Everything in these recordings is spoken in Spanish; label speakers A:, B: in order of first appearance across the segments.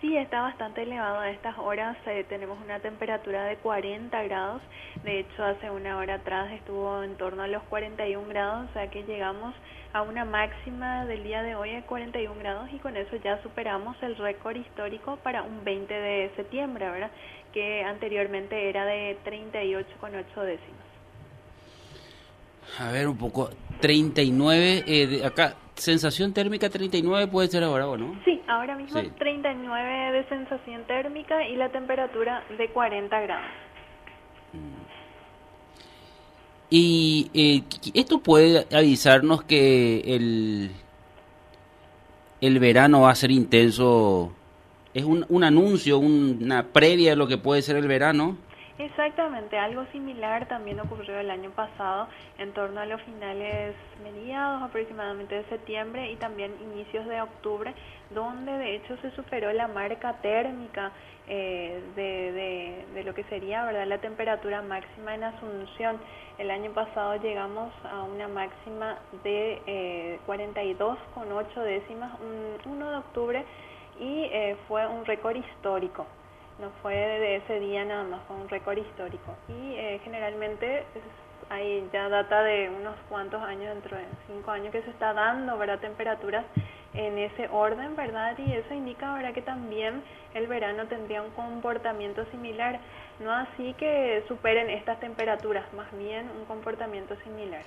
A: Sí, está bastante elevado a estas horas. Eh, tenemos una temperatura de 40 grados. De hecho, hace una hora atrás estuvo en torno a los 41 grados, o sea que llegamos a una máxima del día de hoy de 41 grados y con eso ya superamos el récord histórico para un 20 de septiembre, ¿verdad? Que anteriormente era de 38,8 décimas.
B: A ver, un poco. 39, eh, acá, sensación térmica 39 puede ser ahora, ¿o no?
A: Sí, ahora mismo 39 de sensación térmica y la temperatura de 40 grados. Mm.
B: Y eh, esto puede avisarnos que el, el verano va a ser intenso. ¿Es un, un anuncio, una previa de lo que puede ser el verano?
A: Exactamente, algo similar también ocurrió el año pasado en torno a los finales mediados aproximadamente de septiembre y también inicios de octubre, donde de hecho se superó la marca térmica eh, de, lo que sería verdad la temperatura máxima en Asunción. El año pasado llegamos a una máxima de eh, 42,8 décimas, un 1 de octubre, y eh, fue un récord histórico no fue de ese día nada más, fue un récord histórico. Y eh, generalmente hay ya data de unos cuantos años, dentro de cinco años, que se está dando ¿verdad? temperaturas en ese orden, ¿verdad? Y eso indica ¿verdad? que también el verano tendría un comportamiento similar, no así que superen estas temperaturas, más bien un comportamiento similar.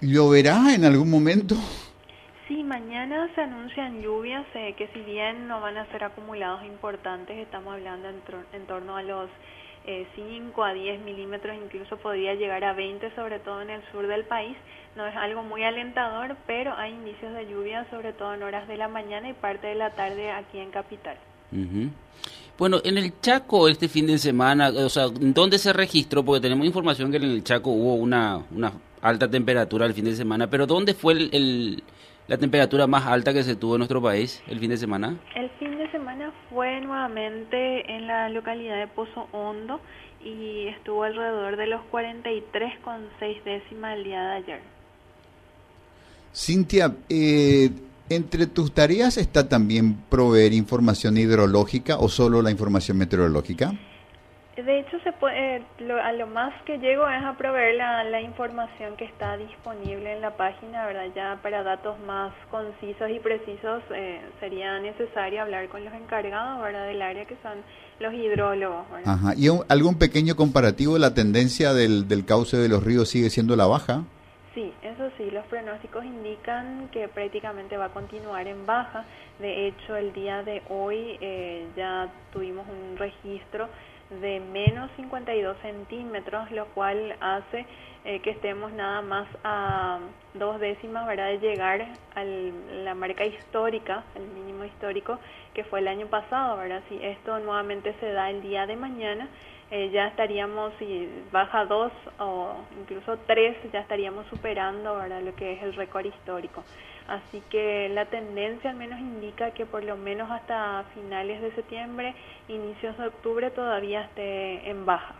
C: ¿Lloverá en algún momento?
A: Mañana se anuncian lluvias eh, que si bien no van a ser acumulados importantes, estamos hablando en, en torno a los eh, 5 a 10 milímetros, incluso podría llegar a 20, sobre todo en el sur del país. No es algo muy alentador, pero hay indicios de lluvia, sobre todo en horas de la mañana y parte de la tarde aquí en Capital.
B: Bueno, en el Chaco este fin de semana, o sea, ¿dónde se registró? Porque tenemos información que en el Chaco hubo una, una alta temperatura el fin de semana, pero ¿dónde fue el la temperatura más alta que se tuvo en nuestro país el fin de semana?
A: El fin de semana fue nuevamente en la localidad de Pozo Hondo y estuvo alrededor de los 43,6 décimas el día de ayer.
C: Cintia, eh, ¿entre tus tareas está también proveer información hidrológica o solo la información meteorológica?
A: De hecho, se puede, a lo más que llego es a proveer la, la, información que está disponible en la página, ¿verdad? Ya para datos más concisos y precisos eh, sería necesario hablar con los encargados, ¿verdad? Del área que son los hidrólogos,
C: Ajá. ¿Y algún pequeño comparativo? ¿La tendencia del, del cauce de los ríos sigue siendo la baja?
A: Sí, eso sí, los pronósticos indican que prácticamente va a continuar en baja. De hecho, el día de hoy eh, ya tuvimos un registro de menos 52 centímetros, lo cual hace eh, que estemos nada más a dos décimas ¿verdad? de llegar a la marca histórica, el mínimo histórico, que fue el año pasado. ¿verdad? Si esto nuevamente se da el día de mañana, eh, ya estaríamos, si baja dos o incluso tres, ya estaríamos superando ¿verdad? lo que es el récord histórico. Así que la tendencia al menos indica que por lo menos hasta finales de septiembre, inicios de octubre todavía esté en baja.